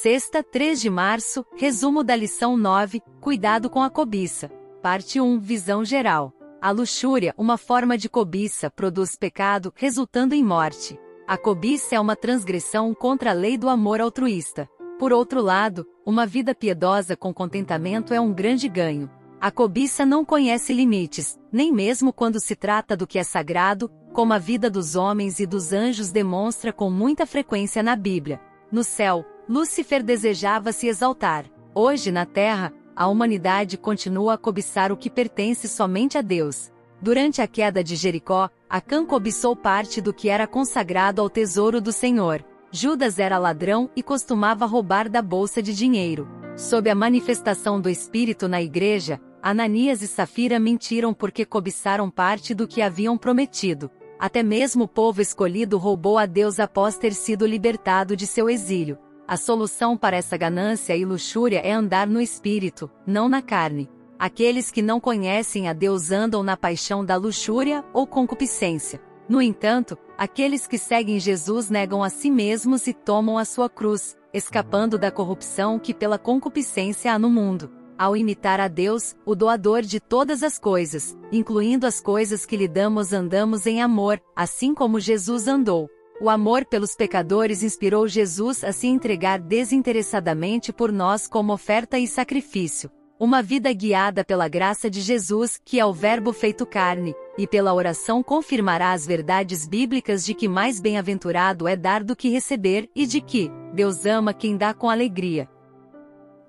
Sexta, 3 de março, resumo da lição 9, Cuidado com a cobiça. Parte 1, visão geral. A luxúria, uma forma de cobiça, produz pecado, resultando em morte. A cobiça é uma transgressão contra a lei do amor altruísta. Por outro lado, uma vida piedosa com contentamento é um grande ganho. A cobiça não conhece limites, nem mesmo quando se trata do que é sagrado, como a vida dos homens e dos anjos demonstra com muita frequência na Bíblia. No céu, Lúcifer desejava se exaltar. Hoje, na terra, a humanidade continua a cobiçar o que pertence somente a Deus. Durante a queda de Jericó, Acã cobiçou parte do que era consagrado ao tesouro do Senhor. Judas era ladrão e costumava roubar da bolsa de dinheiro. Sob a manifestação do Espírito na igreja, Ananias e Safira mentiram porque cobiçaram parte do que haviam prometido. Até mesmo o povo escolhido roubou a Deus após ter sido libertado de seu exílio. A solução para essa ganância e luxúria é andar no espírito, não na carne. Aqueles que não conhecem a Deus andam na paixão da luxúria ou concupiscência. No entanto, aqueles que seguem Jesus negam a si mesmos e tomam a sua cruz, escapando da corrupção que pela concupiscência há no mundo ao imitar a Deus, o doador de todas as coisas, incluindo as coisas que lhe damos, andamos em amor, assim como Jesus andou. O amor pelos pecadores inspirou Jesus a se entregar desinteressadamente por nós como oferta e sacrifício. Uma vida guiada pela graça de Jesus, que é o Verbo feito carne, e pela oração confirmará as verdades bíblicas de que mais bem-aventurado é dar do que receber e de que Deus ama quem dá com alegria.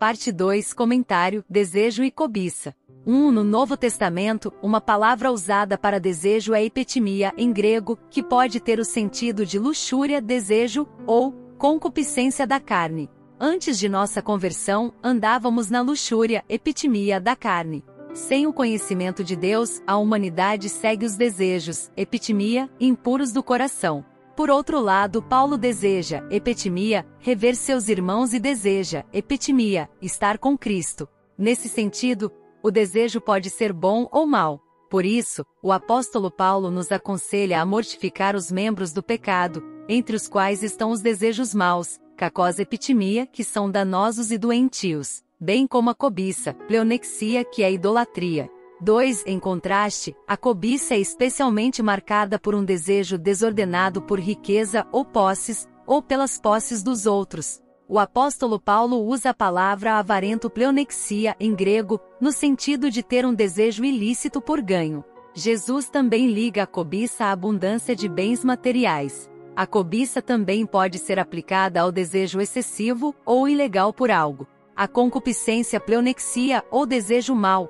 Parte 2 Comentário Desejo e cobiça. 1. Um, no Novo Testamento, uma palavra usada para desejo é epitimia, em grego, que pode ter o sentido de luxúria, desejo, ou concupiscência da carne. Antes de nossa conversão, andávamos na luxúria, epitimia da carne. Sem o conhecimento de Deus, a humanidade segue os desejos, epitimia, impuros do coração. Por outro lado, Paulo deseja, epitimia, rever seus irmãos e deseja, epitimia, estar com Cristo. Nesse sentido, o desejo pode ser bom ou mal. Por isso, o apóstolo Paulo nos aconselha a mortificar os membros do pecado, entre os quais estão os desejos maus, cacós epitimia, que são danosos e doentios, bem como a cobiça, pleonexia, que é idolatria. 2. Em contraste, a cobiça é especialmente marcada por um desejo desordenado por riqueza ou posses, ou pelas posses dos outros. O apóstolo Paulo usa a palavra avarento pleonexia em grego, no sentido de ter um desejo ilícito por ganho. Jesus também liga a cobiça à abundância de bens materiais. A cobiça também pode ser aplicada ao desejo excessivo ou ilegal por algo. A concupiscência pleonexia ou desejo mau,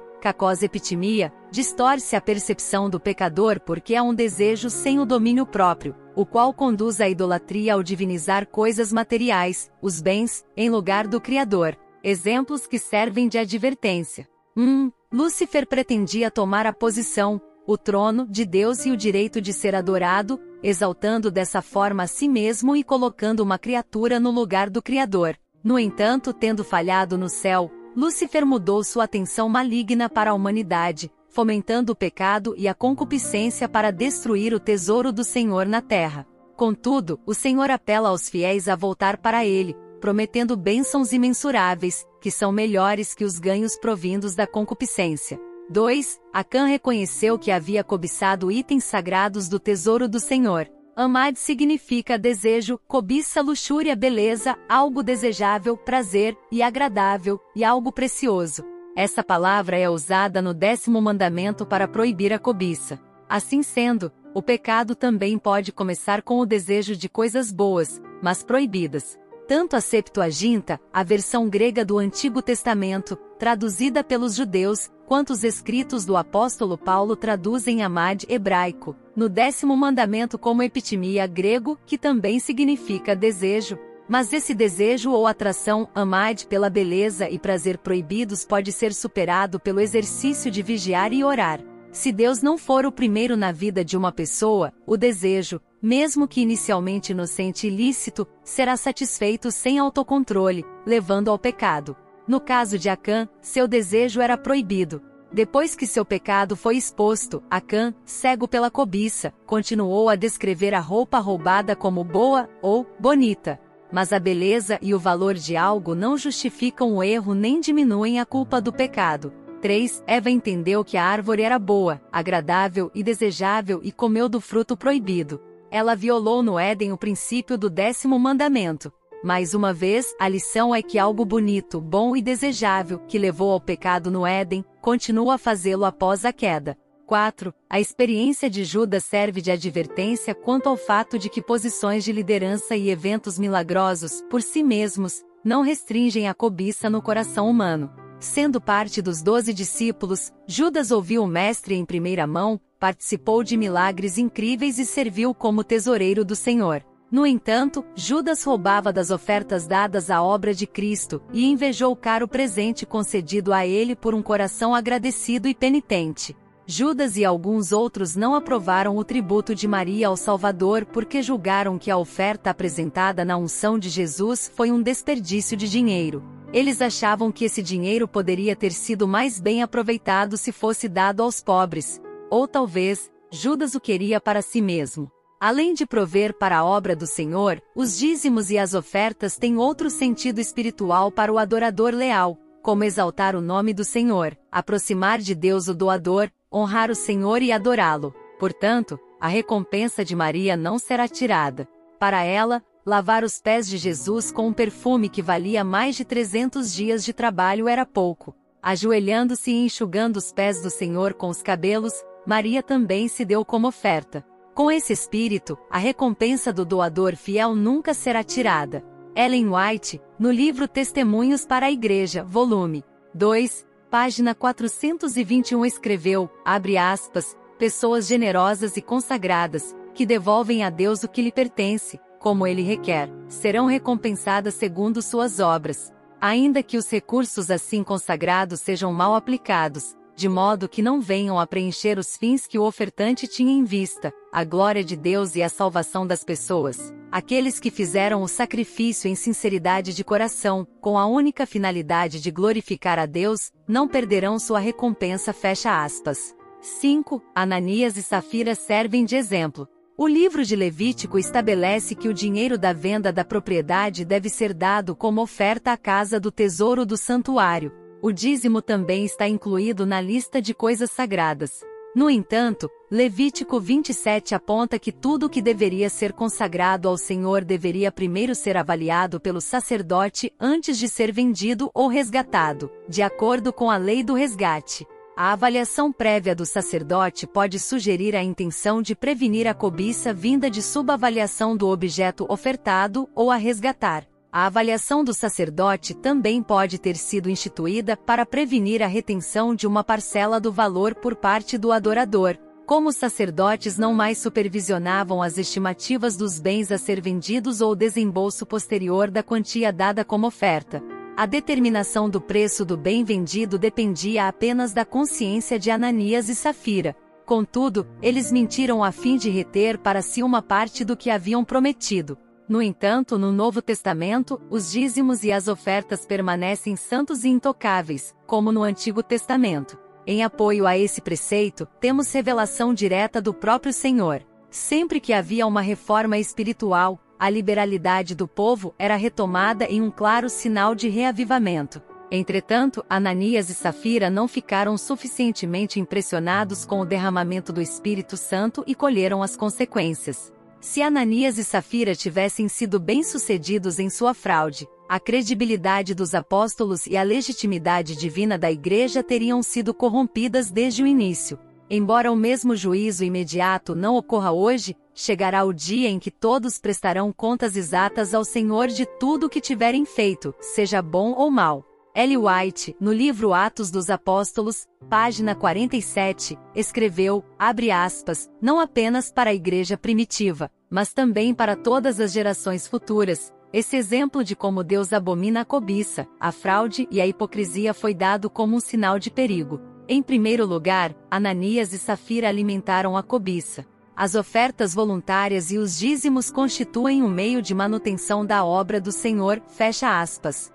epitimia, distorce a percepção do pecador porque é um desejo sem o domínio próprio, o qual conduz à idolatria ao divinizar coisas materiais, os bens, em lugar do Criador. Exemplos que servem de advertência. 1. Um, Lúcifer pretendia tomar a posição, o trono de Deus e o direito de ser adorado, exaltando dessa forma a si mesmo e colocando uma criatura no lugar do Criador. No entanto, tendo falhado no céu, Lúcifer mudou sua atenção maligna para a humanidade, fomentando o pecado e a concupiscência para destruir o tesouro do Senhor na terra. Contudo, o Senhor apela aos fiéis a voltar para ele, prometendo bênçãos imensuráveis, que são melhores que os ganhos provindos da concupiscência. 2. Acã reconheceu que havia cobiçado itens sagrados do tesouro do Senhor, Amad significa desejo, cobiça, luxúria, beleza, algo desejável, prazer e agradável, e algo precioso. Essa palavra é usada no décimo mandamento para proibir a cobiça. Assim sendo, o pecado também pode começar com o desejo de coisas boas, mas proibidas. Tanto a Septuaginta, a versão grega do Antigo Testamento, traduzida pelos judeus, quanto os escritos do apóstolo Paulo traduzem Amad hebraico, no décimo mandamento como epitimia grego, que também significa desejo. Mas esse desejo ou atração, amad pela beleza e prazer proibidos pode ser superado pelo exercício de vigiar e orar. Se Deus não for o primeiro na vida de uma pessoa, o desejo, mesmo que inicialmente inocente e ilícito, será satisfeito sem autocontrole, levando ao pecado. No caso de Acã, seu desejo era proibido. Depois que seu pecado foi exposto, Acã, cego pela cobiça, continuou a descrever a roupa roubada como boa ou bonita. mas a beleza e o valor de algo não justificam o erro nem diminuem a culpa do pecado. 3. Eva entendeu que a árvore era boa, agradável e desejável e comeu do fruto proibido. Ela violou no Éden o princípio do décimo mandamento. Mais uma vez, a lição é que algo bonito, bom e desejável, que levou ao pecado no Éden, continua a fazê-lo após a queda. 4. A experiência de Judas serve de advertência quanto ao fato de que posições de liderança e eventos milagrosos, por si mesmos, não restringem a cobiça no coração humano. Sendo parte dos doze discípulos, Judas ouviu o Mestre em primeira mão, participou de milagres incríveis e serviu como tesoureiro do Senhor. No entanto, Judas roubava das ofertas dadas à obra de Cristo e invejou o caro presente concedido a ele por um coração agradecido e penitente. Judas e alguns outros não aprovaram o tributo de Maria ao Salvador porque julgaram que a oferta apresentada na unção de Jesus foi um desperdício de dinheiro. Eles achavam que esse dinheiro poderia ter sido mais bem aproveitado se fosse dado aos pobres. Ou talvez, Judas o queria para si mesmo. Além de prover para a obra do Senhor, os dízimos e as ofertas têm outro sentido espiritual para o adorador leal, como exaltar o nome do Senhor, aproximar de Deus o doador, honrar o Senhor e adorá-lo. Portanto, a recompensa de Maria não será tirada. Para ela, lavar os pés de Jesus com um perfume que valia mais de 300 dias de trabalho era pouco. Ajoelhando-se e enxugando os pés do Senhor com os cabelos, Maria também se deu como oferta. Com esse espírito, a recompensa do doador fiel nunca será tirada. Ellen White, no livro Testemunhos para a Igreja, volume 2, página 421 escreveu, abre aspas, pessoas generosas e consagradas, que devolvem a Deus o que lhe pertence, como ele requer, serão recompensadas segundo suas obras. Ainda que os recursos assim consagrados sejam mal aplicados, de modo que não venham a preencher os fins que o ofertante tinha em vista, a glória de Deus e a salvação das pessoas. Aqueles que fizeram o sacrifício em sinceridade de coração, com a única finalidade de glorificar a Deus, não perderão sua recompensa. Fecha aspas. 5. Ananias e Safira servem de exemplo. O livro de Levítico estabelece que o dinheiro da venda da propriedade deve ser dado como oferta à casa do tesouro do santuário, o dízimo também está incluído na lista de coisas sagradas. No entanto, Levítico 27 aponta que tudo o que deveria ser consagrado ao Senhor deveria primeiro ser avaliado pelo sacerdote antes de ser vendido ou resgatado, de acordo com a lei do resgate. A avaliação prévia do sacerdote pode sugerir a intenção de prevenir a cobiça vinda de subavaliação do objeto ofertado ou a resgatar. A avaliação do sacerdote também pode ter sido instituída para prevenir a retenção de uma parcela do valor por parte do adorador. Como os sacerdotes não mais supervisionavam as estimativas dos bens a ser vendidos ou o desembolso posterior da quantia dada como oferta, a determinação do preço do bem vendido dependia apenas da consciência de Ananias e Safira. Contudo, eles mentiram a fim de reter para si uma parte do que haviam prometido. No entanto, no Novo Testamento, os dízimos e as ofertas permanecem santos e intocáveis, como no Antigo Testamento. Em apoio a esse preceito, temos revelação direta do próprio Senhor. Sempre que havia uma reforma espiritual, a liberalidade do povo era retomada em um claro sinal de reavivamento. Entretanto, Ananias e Safira não ficaram suficientemente impressionados com o derramamento do Espírito Santo e colheram as consequências. Se Ananias e Safira tivessem sido bem-sucedidos em sua fraude, a credibilidade dos apóstolos e a legitimidade divina da Igreja teriam sido corrompidas desde o início. Embora o mesmo juízo imediato não ocorra hoje, chegará o dia em que todos prestarão contas exatas ao Senhor de tudo o que tiverem feito, seja bom ou mal. L. White, no livro Atos dos Apóstolos, página 47, escreveu, abre aspas, não apenas para a igreja primitiva, mas também para todas as gerações futuras. Esse exemplo de como Deus abomina a cobiça, a fraude e a hipocrisia foi dado como um sinal de perigo. Em primeiro lugar, Ananias e Safira alimentaram a cobiça. As ofertas voluntárias e os dízimos constituem um meio de manutenção da obra do Senhor, fecha aspas.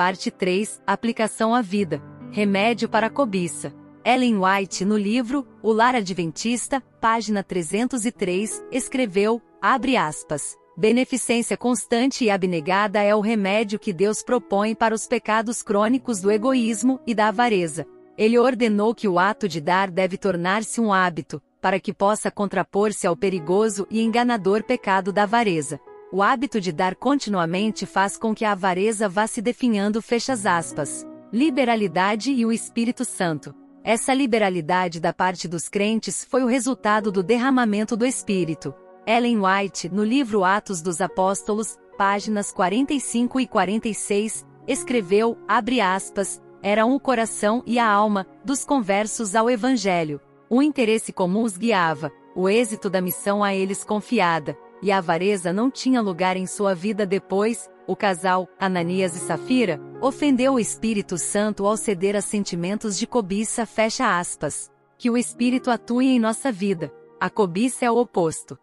Parte 3 Aplicação à vida. Remédio para a cobiça. Ellen White, no livro O Lar Adventista, página 303, escreveu, abre aspas, Beneficência constante e abnegada é o remédio que Deus propõe para os pecados crônicos do egoísmo e da avareza. Ele ordenou que o ato de dar deve tornar-se um hábito, para que possa contrapor-se ao perigoso e enganador pecado da avareza. O hábito de dar continuamente faz com que a avareza vá se definhando fechas aspas. Liberalidade e o Espírito Santo. Essa liberalidade da parte dos crentes foi o resultado do derramamento do Espírito. Ellen White, no livro Atos dos Apóstolos, páginas 45 e 46, escreveu, abre aspas, eram o coração e a alma dos conversos ao Evangelho. O interesse comum os guiava, o êxito da missão a eles confiada, e a avareza não tinha lugar em sua vida depois, o casal, Ananias e Safira, ofendeu o Espírito Santo ao ceder a sentimentos de cobiça fecha aspas. Que o Espírito atue em nossa vida. A cobiça é o oposto.